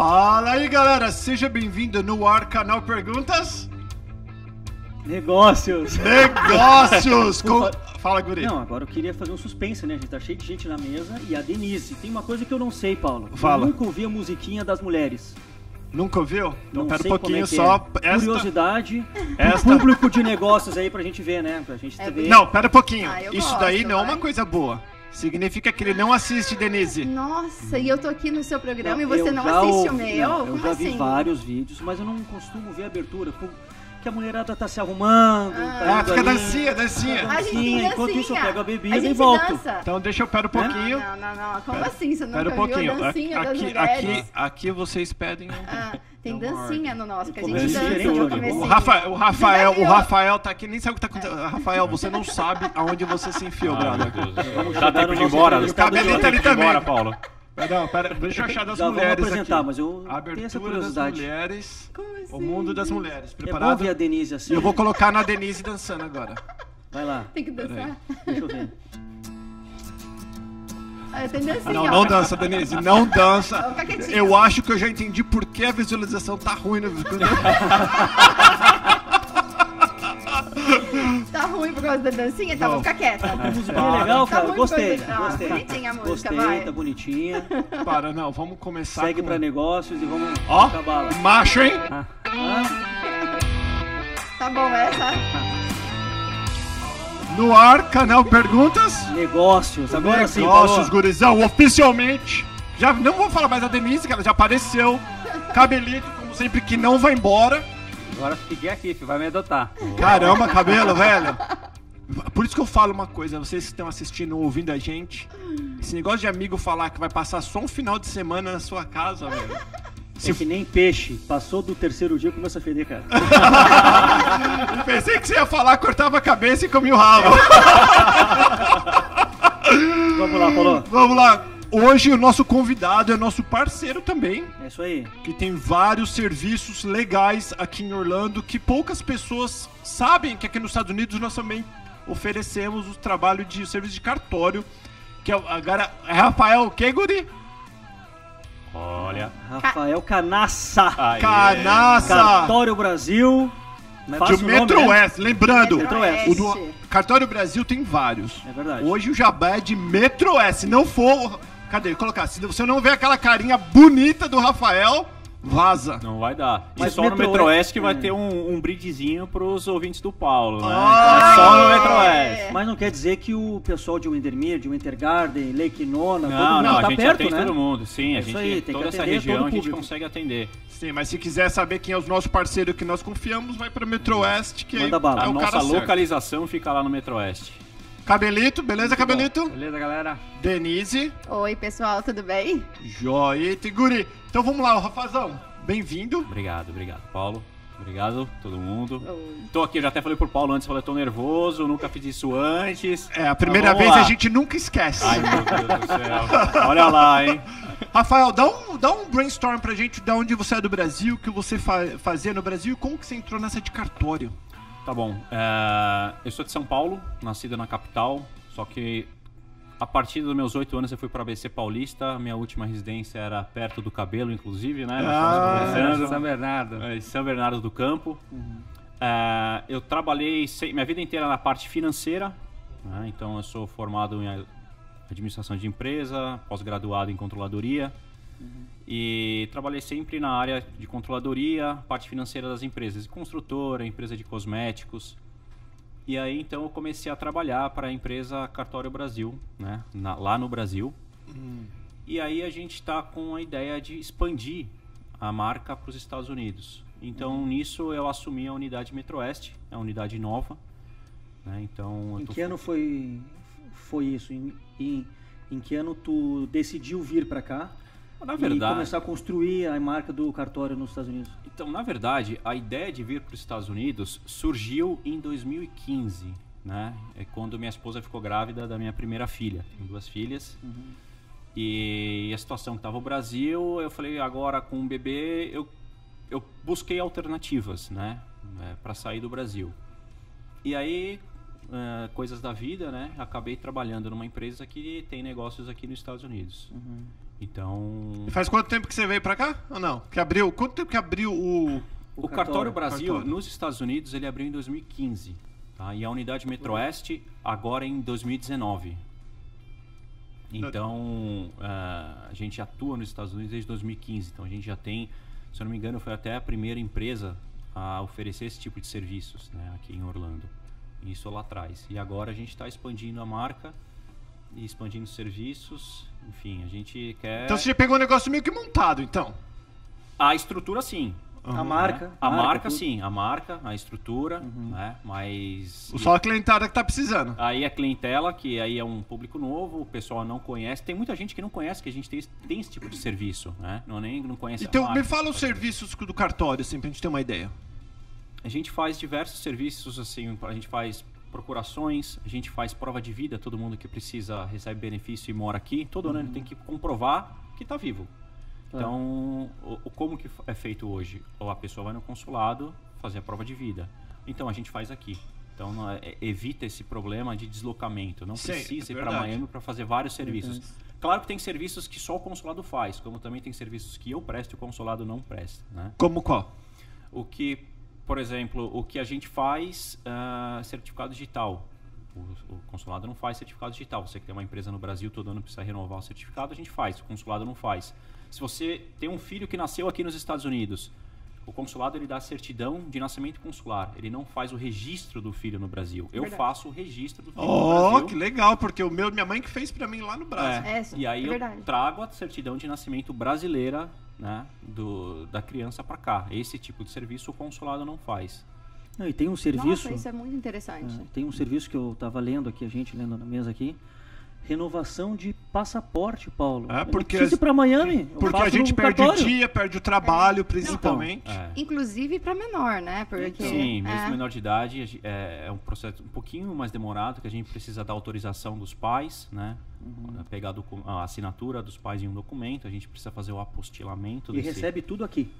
Fala aí, galera. Seja bem-vindo no ar canal Perguntas. Negócios. Negócios. Com... Fala, Guri. Não, agora eu queria fazer um suspense, né? A gente tá cheio de gente na mesa e a Denise. Tem uma coisa que eu não sei, Paulo. Fala. Eu nunca ouvi a musiquinha das mulheres. Nunca ouviu? Então Não pera um pouquinho é só. é. Esta... Curiosidade. Esta- Público de negócios aí pra gente ver, né? Pra gente É ver. Não, pera um pouquinho. Ah, Isso gosto, daí não é uma coisa boa. Significa que ele não assiste, Denise. Nossa, e eu tô aqui no seu programa Não, e você não assiste o ouvi- meu? não, eu Como já assim? vi vários vídeos, mas eu não costumo ver a abertura. Porque a mulherada tá se arrumando. Ah. tá Ah, fica ali. dancinha, dancinha. A gente tem Enquanto isso eu dancinha. pego a bebida a e volto. dança. Então deixa eu pera um pouquinho. Não, não, não. Como assim? Você Pera nunca um viu pouquinho. a dancinha das Aqui, mulheres? aqui, aqui vocês pedem. um- Ah, tem dancinha no nosso, que a gente começo dança. O Rafael, o Rafael, o. Rafael tá aqui, nem sabe o que tá acontecendo. Rafael, você não sabe aonde você se enfiou, Ah, brother. Dá tempo de ir embora? de hoje. tempo de ir também. embora, Paulo. Perdão, pera, deixa eu achar das Já mulheres apresentar, aqui. mas eu tenho Abertura essa das curiosidade. mulheres. Como assim? O mundo das mulheres. É bom Preparado? ver a Denise assim. Eu vou colocar na Denise dançando agora. Vai lá, Tem que dançar? deixa eu ver. Dancinha, Não, ó. não dança, Denise. Não dança. Vou. Eu acho que eu já entendi por que a visualização tá ruim no vídeo. Tá ruim por causa da dancinha? Tá, Não. vou ficar quieta. A musiquinha é legal, Tá cara. muito Gostei. Ah, gostei. bonitinha a música, Gostei, vai. tá bonitinha. Para, não, vamos começar Segue com... pra negócios e vamos Ó, acabar lá. macho, hein? Ah, ah, Tá bom essa? No ar, canal Perguntas. negócios, agora sim, Negócios, gurizão, oficialmente. Já não vou falar mais da Denise, que ela já apareceu. Cabelito, como sempre, que não vai embora. Agora fiquei aqui, filho, vai me adotar. Caramba, cabelo, velho. Por isso que eu falo uma coisa, vocês que estão assistindo ou ouvindo a gente, esse negócio de amigo falar que vai passar só um final de semana na sua casa, velho. É que nem peixe. Passou do terceiro dia começa a feder, cara. Eu pensei que você ia falar, cortava a cabeça e comia o rabo. Vamos lá, Paulo. Vamos lá. Hoje o nosso convidado é nosso parceiro também, É isso aí. que tem vários serviços legais aqui em Orlando que poucas pessoas sabem que aqui nos Estados Unidos nós também oferecemos o trabalho de serviço de cartório, que é o- agora é Rafael o quê, guri? Olha. Rafael Canassa. Aí. Canaça! Cartório Brasil. De Fácil o nome, Metro né? Oeste, lembrando, Metro o Oeste. do Cartório Brasil tem vários. É verdade. Hoje o jabá é de Metro. Se não for. Cadê? Colocar. Se você não vê aquela carinha bonita do Rafael, vaza. Não vai dar. Mas e só no Metro Metroeste que vai ter um, um brindezinho pros ouvintes do Paulo, né? Ah, Então é só no é. Metroeste. Mas não quer dizer que o pessoal de Windermere, de Wintergarden, Lake Nona, todo Não, mundo não, tá a gente perto, atende né? todo mundo. Sim, É a isso gente, aí, tem que toda essa atender região todo a gente público. consegue atender. Sim, mas se quiser saber quem é os nossos parceiros que nós confiamos, vai pra Metro Oeste, que Manda bala. é A o nossa cara certo. localização fica lá no Metroeste. Cabelito, beleza, Cabelito? Beleza, galera? Denise, Oi, pessoal, tudo bem? Joia e Tiguri. Então vamos lá, o Rafazão, bem-vindo. Obrigado, obrigado, Paulo. Obrigado, todo mundo. Oi. Tô aqui, eu já até falei pro Paulo antes, falei, tô nervoso, nunca fiz isso antes. É, a primeira Mas vamos vez a lá. gente nunca esquece. Ai, meu Deus do céu. Olha lá, hein? Rafael, dá um, dá um brainstorm pra gente de onde você é do Brasil, o que você fa fazia no Brasil e como que você entrou nessa de cartório. Tá bom. É, eu sou de São Paulo, nascido na capital, só que a partir dos meus oito anos eu fui para ABC Paulista. Minha última residência era perto do cabelo, inclusive, né? Ah. São Bernardo. É, São Bernardo do Campo. É, eu trabalhei minha vida inteira na parte financeira, né? então eu sou formado em administração de empresa, pós-graduado em controladoria e trabalhei sempre na área de controladoria, parte financeira das empresas, construtora, empresa de cosméticos. E aí então eu comecei a trabalhar para a empresa Cartório Brasil, né? Na- lá no Brasil. E aí a gente está com a ideia de expandir a marca para os Estados Unidos. Então nisso eu assumi a unidade Metroeste, é uma unidade nova. Né? Então Em tô- que ano foi, foi isso? Em, em, em que ano tu decidiu vir pra cá na e verdade, começar a construir a marca do cartório nos Estados Unidos? então na verdade a ideia de vir para os Estados Unidos surgiu em 2015, né? É quando minha esposa ficou grávida da minha primeira filha. Tenho duas filhas. E a situação que estava o Brasil, eu falei agora com o bebê eu eu busquei alternativas, né, para sair do Brasil. E aí eh, coisas da vida, né? Acabei trabalhando numa empresa que tem negócios aqui nos Estados Unidos. Então, E faz quanto tempo que você veio pra cá? Ou não? Que abriu. Quanto tempo que abriu o. o, O cartório, cartório. Brasil Cartório. nos Estados Unidos ele abriu em 2015, tá? E a unidade Metroeste agora em 2019. Então, ah, a gente atua nos Estados Unidos desde 2015. Então, a gente já tem, se eu não me engano, foi até a primeira empresa a oferecer esse tipo de serviços né, aqui em Orlando. Isso lá atrás. E agora a gente está expandindo a marca e expandindo serviços. Enfim, a gente quer. Então você já pegou um negócio meio que montado, então. A estrutura, sim. A marca. né? A marca, tudo. sim. A marca, a estrutura, né? Mas. Só a clientada que tá precisando. Aí a clientela, que aí é um público novo, o pessoal não conhece. Tem muita gente que não conhece que a gente tem, tem esse tipo de serviço, né? Não, nem, não conhece a Então, marca. me fala os serviços do cartório, assim, pra gente ter uma ideia. A gente faz diversos serviços, assim, a gente faz procurações, a gente faz prova de vida, todo mundo que precisa recebe benefício e mora aqui, todo ano ele tem que comprovar que está vivo. Então, o, o- como que é feito hoje? Ou a pessoa vai no consulado fazer a prova de vida. Então a gente faz aqui. Então não é- é- evita esse problema de deslocamento. Não Sim, precisa é ir para. Miami para fazer vários serviços. Claro que tem serviços que só o consulado faz, como também tem serviços que eu presto e o consulado não presta, né? Como qual? O que, por exemplo, o que a gente faz ah, certificado digital. O, o consulado não faz certificado digital. Você que tem uma empresa no Brasil, todo ano precisa renovar o certificado, a gente faz. O consulado não faz. Se você tem um filho que nasceu aqui nos Estados Unidos, o consulado ele dá a certidão de nascimento consular. Ele não faz o registro do filho no Brasil. Eu Verdade. faço o registro do filho no Oh, Brasil. que legal, porque o meu, minha mãe que fez pra mim lá no Brasil. É, É, e aí é eu trago a certidão de nascimento brasileira né, do, da criança para cá. Esse tipo de serviço o consulado não faz. Não, e tem um serviço. Nossa, isso é muito interessante. É, tem um serviço que eu estava lendo aqui, a gente lendo na mesa aqui. Renovação de passaporte, Paulo. É, Eu não porque ir para Miami. eu Porque a gente perde o cartório. dia, perde o trabalho, principalmente. É. Inclusive para menor, né? Porque, Sim, mesmo é, menor de idade é, é um processo um pouquinho mais demorado, que a gente precisa da autorização dos pais, né? Uhum. Pegar a assinatura dos pais em um documento, a gente precisa fazer o apostilamento. E desse- recebe tudo aqui.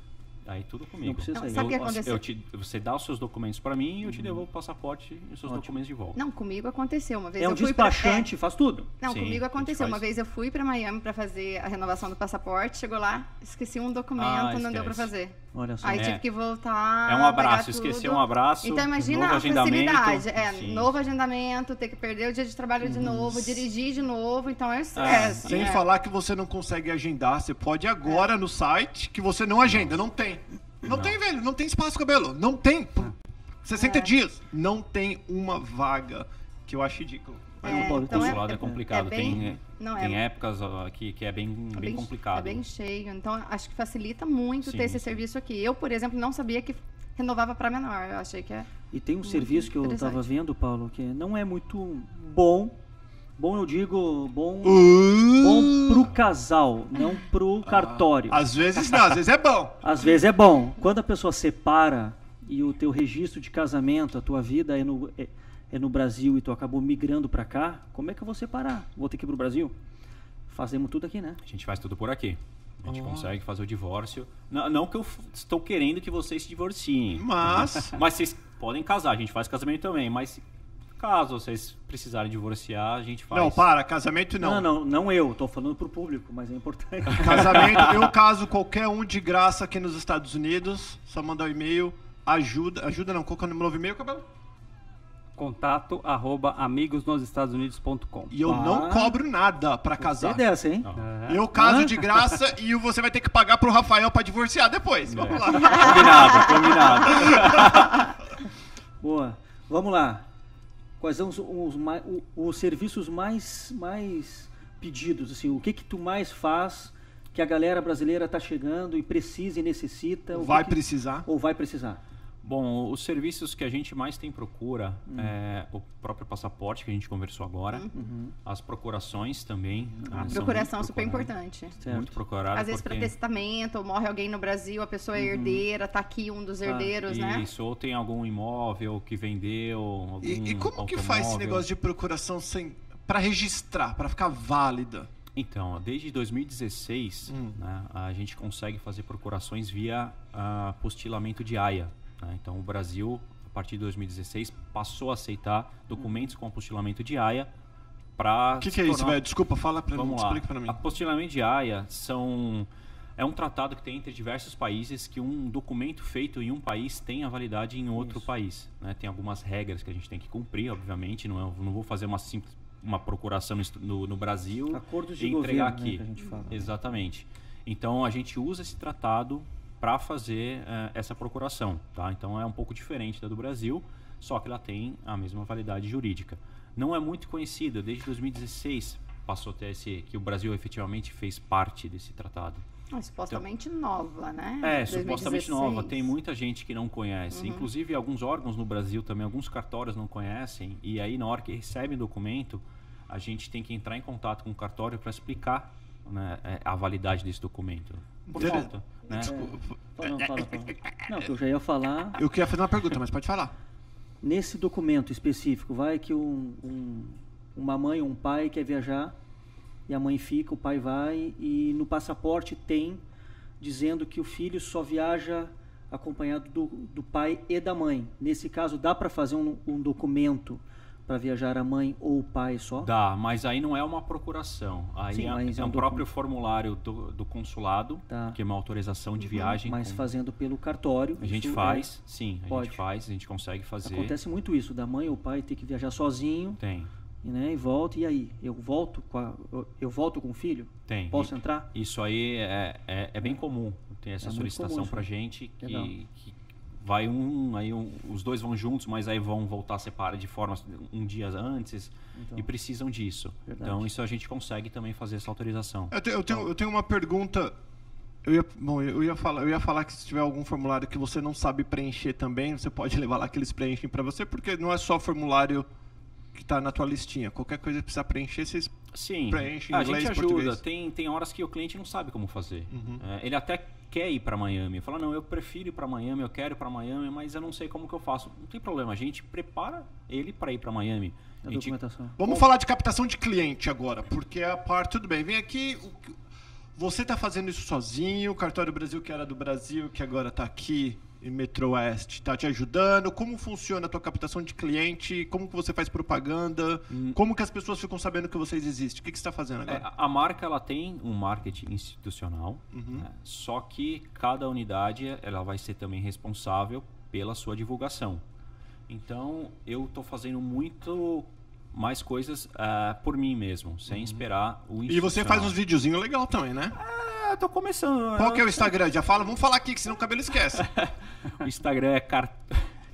Aí tudo Não comigo. precisa Não, sair. sabe o que Eu- aconteceu? eu te- você dá os seus documentos para mim e eu te devolvo o passaporte e os seus Ótimo. documentos de volta. Não, comigo aconteceu uma vez. É um eu fui pra- despachante, faz tudo. não, Sim, comigo aconteceu. Uma vez eu fui para Miami para fazer a renovação do passaporte, chegou lá, esqueci um documento, Ah, não deu para fazer. Olha só. Aí É. tive que voltar. É um abraço, tudo. esquecer um abraço. Então imagina novo a agendamento. facilidade. É, Sim. novo agendamento, ter que perder o dia de trabalho de novo, dirigir de novo, então é estresse. Sem é. falar que você não consegue agendar, você pode ir agora no site que você não agenda, não tem. Não, tem, velho, não tem espaço cabelo, não tem. Por 60 É. dias, não tem uma vaga, que eu acho ridículo. Mas É, não pode- então o é- consulado é, é- complicado. é bem- tem não, tem é- épocas ó, que, que é bem, É bem, complicado. É bem cheio. Então, acho que facilita muito Sim, ter esse sim. serviço aqui. Eu, por exemplo, não sabia que renovava para menor. Eu achei que é. E tem um serviço que eu estava vendo, Paulo, que não é muito bom. Bom, eu digo, bom, bom pro casal, não pro cartório. Às vezes não, às vezes é bom. Às vezes é bom. Quando a pessoa separa e o teu registro de casamento, a tua vida é no, é, é no Brasil e tu acabou migrando pra cá, como é que eu vou separar? Vou ter que ir pro Brasil? Fazemos tudo aqui, né? A gente faz tudo por aqui. A gente consegue fazer o divórcio. Não, não que eu estou querendo que vocês se divorciem. Mas. Mas vocês podem casar, a gente faz casamento também. Mas caso vocês precisarem divorciar, a gente faz. Não, para, casamento não. Não, não, não eu, tô falando pro público, mas é importante. Casamento, eu caso qualquer um de graça aqui nos Estados Unidos, só mandar o e-mail, ajuda, ajuda não, qual que é o novo e-mail, cabelo? Contato arroba amigosnosestadosunidos.com. E eu Ah. não cobro nada pra É casar. dessa, hein? Não. É. Eu caso de graça e você vai ter que pagar pro Rafael pra divorciar depois. Vamos lá. Combinado, combinado. Boa. Vamos lá. Quais são os, os, mai- o- os serviços mais, mais pedidos? Assim, o que que tu mais faz que a galera brasileira tá chegando e precisa e necessita? Vai que- precisar. Ou vai precisar? Bom, os serviços que a gente mais tem procura é o próprio passaporte que a gente conversou agora, as procurações também. né, são Procuração muito super importante. Certo. Muito procurada. Às vezes para porque- testamento, ou morre alguém no Brasil, a pessoa é herdeira, tá aqui um dos herdeiros, né? Isso, ou tem algum imóvel que vendeu, algum E, e como que faz esse automóvel. negócio de procuração sem para registrar, pra ficar válida? Então, desde 2016, Hum. né, a gente consegue fazer procurações via ah, apostilamento de AIA. Né? Então, o Brasil, a partir de 2016, passou a aceitar documentos com apostilamento de AIA para O que, que é isso, velho? Desculpa, fala pra mim, explica pra mim. Apostilamento de Haia são é um tratado que tem entre diversos países que um documento feito em um país tem a validade em outro Isso. país. né? Tem algumas regras que a gente tem que cumprir, obviamente. Não, é- não vou fazer uma simples uma procuração no, no, Brasil Acordos de e entregar governo, né, aqui. que a gente fala. Exatamente. Então a gente usa esse tratado para fazer eh, essa procuração, tá? Então é um pouco diferente da do Brasil, só que ela tem a mesma validade jurídica. Não é muito conhecida, desde 2016 passou até esse que o Brasil efetivamente fez parte desse tratado. Ah, supostamente nova, né? É, supostamente 2016. nova. Tem muita gente que não conhece. Uhum. Inclusive, alguns órgãos no Brasil também, alguns cartórios não conhecem. E aí, na hora que recebem o documento, a gente tem que entrar em contato com o cartório para explicar né, é, a validade desse documento. Por falta. Né? Fala, não, fala, fala. Não, que eu já ia falar. Eu queria fazer uma pergunta, mas pode falar. Nesse documento específico, vai que um, um- uma mãe ou um pai quer viajar e a mãe fica, o pai vai e no passaporte tem dizendo que o filho só viaja acompanhado do, do pai e da mãe. Nesse caso, dá para fazer um, um documento para viajar a mãe ou o pai só? Dá, mas aí não é uma procuração. Aí Sim, é, é é um um próprio formulário do, do consulado, Tá. que é uma autorização de viagem. Mas com- fazendo pelo cartório. A gente isso faz, sim, a Pode. gente faz, a gente consegue é- fazer. acontece muito isso, da mãe ou pai ter que viajar sozinho Tem, né, e volta. E aí? Eu volto com, a- eu, volto com o filho? tem. Posso E- entrar? Isso aí é, é, é bem comum. Tem essa É solicitação sim. gente que, que vai um, aí um- os dois vão juntos, mas aí vão voltar separados de forma um dia antes Então. e precisam disso. Verdade. Então isso a gente consegue também fazer essa autorização. Eu, te- eu tenho, eu tenho uma pergunta. Eu ia, bom, eu ia, falar, eu ia falar que se tiver algum formulário que você não sabe preencher também, você pode levar lá que eles preenchem para você, porque não é só o formulário que está na tua listinha. Qualquer coisa que precisar preencher, vocês Sim, Preenche em a inglês, gente ajuda. português. Uhum. Tem, tem horas que o cliente não sabe como fazer. É, ele até quer ir para Miami. Fala, não, eu prefiro ir para Miami, eu quero ir para Miami, mas eu não sei como que eu faço. Não tem problema, a gente prepara ele para ir para Miami. A A gente documentação. Vamos falar de captação de cliente agora, porque é a parte. Tudo bem, vem aqui. Você está fazendo isso sozinho, o Cartório Brasil, que era do Brasil, que agora está aqui em Metro Oeste, está te ajudando? Como funciona a tua captação de cliente? Como que você faz propaganda? Como que as pessoas ficam sabendo que vocês existem? O que, que você está fazendo É, agora? a- a marca ela tem um marketing institucional, né? só que cada unidade ela vai ser também responsável pela sua divulgação. Então eu estou fazendo muito mais coisas ah, por mim mesmo, sem esperar o E você faz uns videozinhos legal também, né? Ah, tô começando. Qual que é o Instagram? Já fala? Vamos falar aqui, que senão o cabelo esquece. O Instagram é car...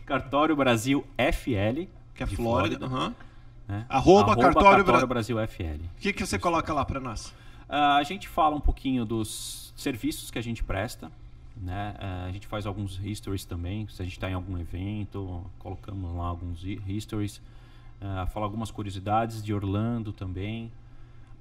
Cartório Brasil FL. Que é de Flórida. aham. né? Arroba Cartório Bra- Brasil FL. O que, que você coloca lá para nós? Ah, a gente fala um pouquinho dos serviços que a gente presta. Né? Ah, a gente faz alguns histories também. Se a gente está em algum evento, colocamos lá alguns hi- histories. Ah, fala algumas curiosidades de Orlando também.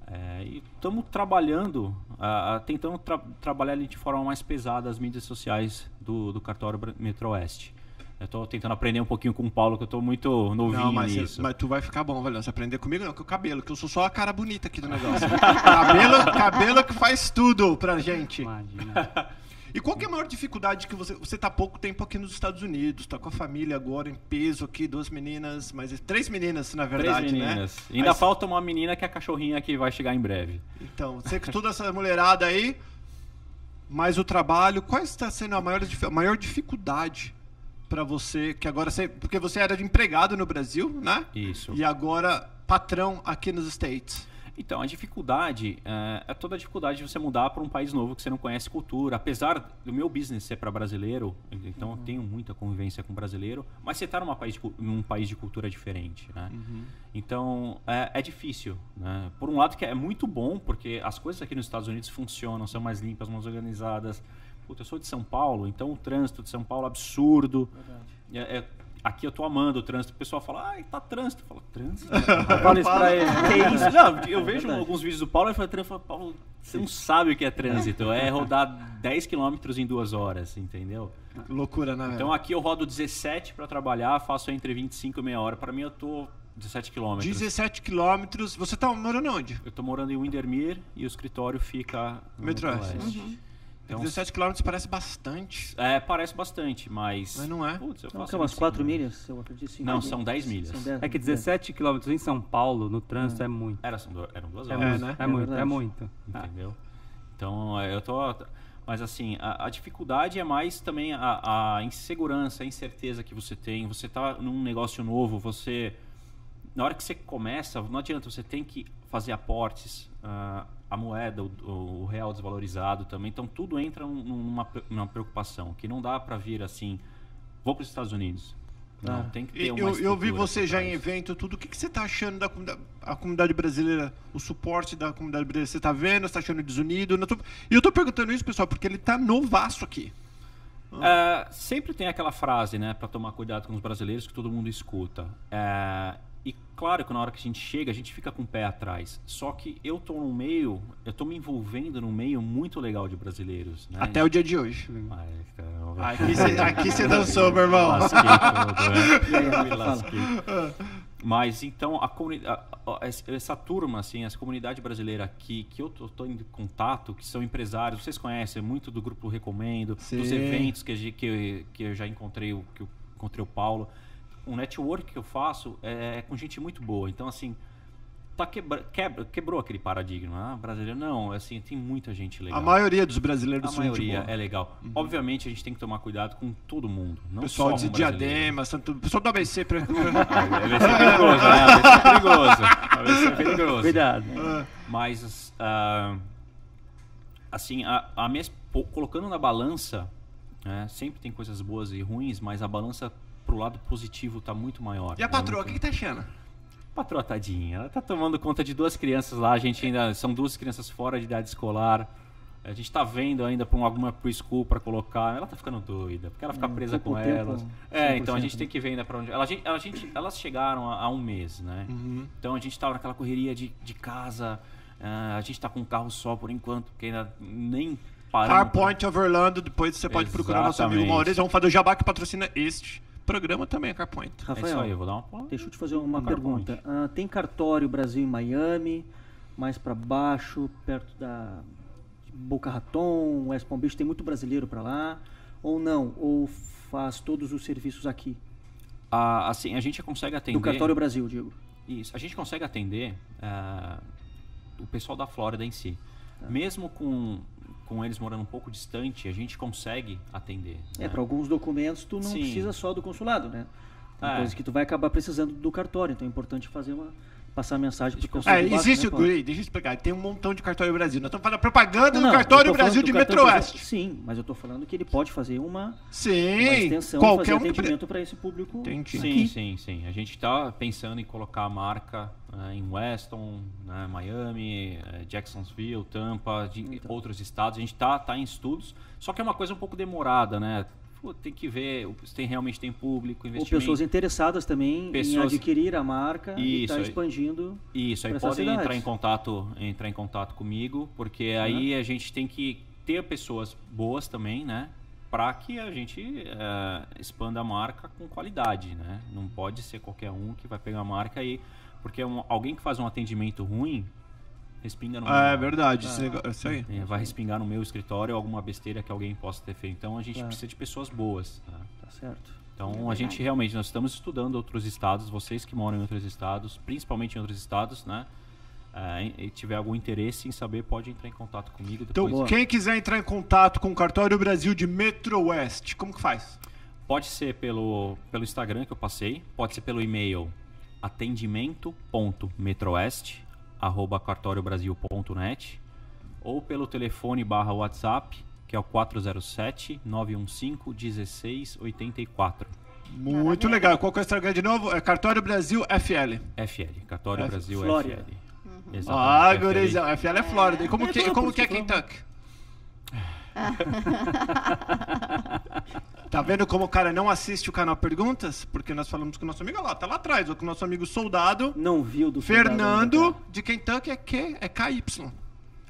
É, e estamos trabalhando, ah, tentando tra- trabalhar ali de forma mais pesada as mídias sociais do, do Cartório Bra- Metro Oeste. Eu estou tentando aprender um pouquinho com o Paulo, que eu estou muito novinho Não, mas, nisso. mas tu vai ficar bom, velho. Você aprender comigo não, que o cabelo, que eu sou só a cara bonita aqui do negócio. cabelo, cabelo que faz tudo pra gente. Imagina. E qual que é a maior dificuldade que você. Você tá há pouco tempo aqui nos Estados Unidos, tá com a família agora em peso aqui, duas meninas, mas três meninas, na verdade, Três meninas. né? Ainda Aí- falta uma menina que é a cachorrinha que vai chegar em breve. Então, você com toda essa mulherada aí, mais o trabalho, qual está sendo a maior, a maior dificuldade pra você, que agora você. Porque você era de empregado no Brasil, né? Isso. E agora patrão aqui nos States. Então, a dificuldade é, é toda a dificuldade de você mudar para um país novo que você não conhece cultura. Apesar do meu business ser para brasileiro, então eu tenho muita convivência com brasileiro, mas você está num país de cultura diferente, né? Então, é, é difícil, né? Por um lado que é muito bom, porque as coisas aqui nos Estados Unidos funcionam, são mais limpas, mais organizadas. Puta, eu sou de São Paulo, então o trânsito de São Paulo é absurdo. É- é- aqui eu tô amando o trânsito. O pessoal fala, ai, tá trânsito. Eu falo, trânsito? Fala isso pra ele. Que isso? Não, eu vejo verdade. alguns vídeos do Paulo e falo, trânsito, eu falo, Paulo, você não sabe o que é trânsito. É rodar 10 km em duas horas, entendeu? Loucura, né? Então aqui eu rodo 17 para trabalhar, faço entre 25 e meia hora. Para mim eu tô 17 km. 17 quilômetros. Você tá morando onde? Eu tô morando em Windermere e o escritório fica no Metroeste. Metroeste. Então, 17 km parece bastante. é, parece bastante, mas. Mas não é. Putz, eu Não, é umas 25 4 milhas. milhas, eu acredito. cinco Não, são 10 milhas. São 10, É que 17 km em São Paulo, no trânsito, é muito. Era, são eram duas É, horas. muito, né? é, É muito, é muito. Entendeu? Então, é, eu tô. Mas assim, a, a dificuldade é mais também a, a insegurança, a incerteza que você tem. Você tá num negócio novo, você. Na hora que você começa, não adianta, você tem que fazer aportes, ah, a moeda, o, o real desvalorizado também. Então tudo entra num- numa, numa preocupação, que não dá para vir assim, vou para os Estados Unidos. Não, Ah. tem que E ter uma Eu, eu vi você já em evento, tudo. O que, que você tá achando da comunidade, a comunidade brasileira, o suporte da comunidade brasileira? Você tá vendo? Você tá achando desunido? Eu tô- E eu tô perguntando isso, pessoal, porque ele tá novaço aqui. É, sempre tem aquela frase, né, para tomar cuidado com os brasileiros que todo mundo escuta. É, e claro que na hora que a gente chega, a gente fica com o pé atrás. Só que eu tô num meio, eu tô me envolvendo num meio muito legal de brasileiros, né? Até o dia de hoje. Ai. Aqui você, aqui você dançou, meu irmão. Lasquei tudo, né? Me lasquei. Mas então a comunidade, essa turma, assim, essa comunidade brasileira aqui que eu tô, tô em contato, que são empresários, vocês conhecem muito do grupo Recomendo, Sim. dos eventos que, a gente- que, eu- que eu já encontrei, que eu encontrei o Paulo. O network que eu faço é, com gente muito boa. Então assim, tá quebra, quebra, quebrou aquele paradigma. Ah, brasileiro não, assim, tem muita gente legal. A maioria dos brasileiros A são maioria boa. é legal. Obviamente a gente tem que tomar cuidado com todo mundo, não Pessoal só de. Diadema, Santo... pessoal do ABC. Pra... Vai ser perigoso, né? Vai ser perigoso. Vai ser perigoso. Cuidado. Mas, ah, assim, a, a minha, colocando na balança, né, sempre tem coisas boas e ruins, mas a balança pro lado positivo tá muito maior. E a né? patroa, o que, que tá achando? Patroa, tadinha, ela tá tomando conta de duas crianças lá, a gente ainda, são duas crianças fora de idade escolar. A gente tá vendo ainda pra um- alguma preschool pra colocar. Ela tá ficando doida, porque ela fica É, presa com tempo, elas. É, então a 100%, gente tem que ver ainda pra onde. Ela, a gente, a gente- elas chegaram há, há um mês, né? Uhum. Então a gente tava naquela correria de, de casa. ah, a gente tá com um carro só por enquanto, porque ainda nem paramos. Car Point of Orlando, depois você pode procurar nosso amigo Exatamente. Maurício. Vamos fazer o jabá que patrocina este programa também, a Car Point. É isso Rafael, aí, eu vou dar uma. deixa eu te fazer uma pergunta. Ah, tem cartório Brasil em Miami, mais pra baixo, perto da de Boca Raton, West Palm Beach, tem muito brasileiro pra lá? Ou não? Ou faz todos os serviços aqui? Ah, assim, a gente consegue atender. Do cartório Brasil, digo. Isso, a gente consegue atender ah, o pessoal da Flórida em si. Tá. Mesmo com, com eles morando um pouco distante, a gente consegue atender. É, né? para alguns documentos tu não Sim. precisa só do consulado, né? Tem É. coisas que tu vai acabar precisando do cartório, então é importante fazer uma passar a mensagem pro Tipo, pessoal É, de baixo, existe né, o Paulo? Deixa eu explicar. Tem um montão de cartório Brasil. Nós estamos falando propaganda Não, do cartório Brasil do de cartório Metro-Oeste. Brasil- Sim, mas eu tô falando que ele pode fazer uma, uma Sim, extensão e qualquer fazer um. atendimento para esse público Entendi. Sim, aqui. sim, sim. A gente está pensando em colocar a marca né, em Weston, né, Miami, eh, Jacksonville, Tampa, de Então. outros estados. A gente está tá em estudos, só que é uma coisa um pouco demorada, né? Pô, tem que ver se tem, realmente tem público, Ou investimento. pessoas interessadas também em Pessoas- adquirir a marca e Isso, estar aí. expandindo. Isso, aí podem entrar em contato, entrar em contato comigo, porque aí a gente tem que ter pessoas boas também, né? Para que a gente eh, expanda a marca com qualidade, né? Não pode ser qualquer um que vai pegar a marca aí, porque um- alguém que faz um atendimento ruim respinga no É meu- verdade, esse negócio- isso aí. é, vai respingar no meu escritório alguma besteira que alguém possa ter feito. Então a gente Claro. precisa de pessoas boas. né? Tá certo. Então É a gente realmente nós estamos estudando outros estados, vocês que moram em outros estados, principalmente em outros estados, né? e tiver algum interesse em saber, pode entrar em contato comigo Então, depois. quem quiser entrar em contato com o cartório Brasil de Metro-Oeste, como que faz? Pode ser pelo, pelo Instagram que eu passei, pode ser pelo e-mail atendimento.metroeste arroba cartóriobrasil.net ou pelo telefone barra WhatsApp, que é o 407 915 1684. Muito Maravilha. legal. Qual que é o Instagram de novo? É Cartório Brasil FL. FL, Cartório F- Brasil Flórida. FL. Ah, Exatamente, FL. gurizão. FL é Flórida. E como É, que, como que é Kentucky? Tá vendo como o cara não assiste o canal Perguntas? Porque nós falamos com o nosso amigo olha lá, tá lá atrás, ou com o nosso amigo soldado. Não viu do Fernando cara. de Kentucky é Q, é KY.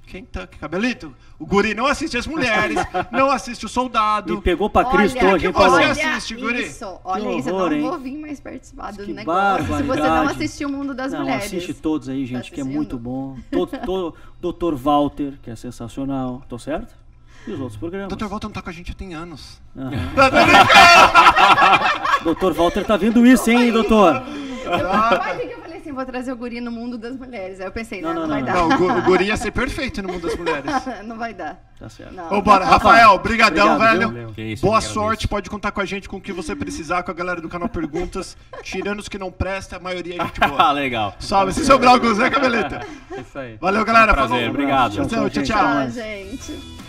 Kentucky, cabelito. O guri não assiste as mulheres, não assiste o soldado. Me pegou pra Cristo Olha, hoje, hein, que você Paulo? olha assiste, guri? Isso, olha Que isso, horror, eu hein? não vou vir mais participar do Que negócio se você não assistir o Mundo das Não, Mulheres. assiste todos aí, gente, que é muito bom. Todo, todo, Dr. Walter, que é sensacional. Tô certo? E os outros programas. Dr. Walter não tá com a gente há tem anos. Aham. Doutor Walter tá vendo isso, hein, doutor? Eu, eu falei assim, vou trazer o guri no mundo das mulheres. Aí eu pensei, não, Não, não, não, vai não. dar. Não, o gu- o guri ia ser perfeito no mundo das mulheres. não vai dar. Tá certo. Não. Bora. Rafael, brigadão, Obrigado, velho. Isso, Boa sorte, pode contar com a gente com o que você precisar, com a galera do canal Perguntas. Tirando os que não prestam, a maioria é gente Ah, boa. legal. Salve, esse é o Glauco Zé Cabeleta. É isso aí. Valeu, galera. Prazer, falou. obrigado. Tchau, tchau, gente. tchau. Ah, gente.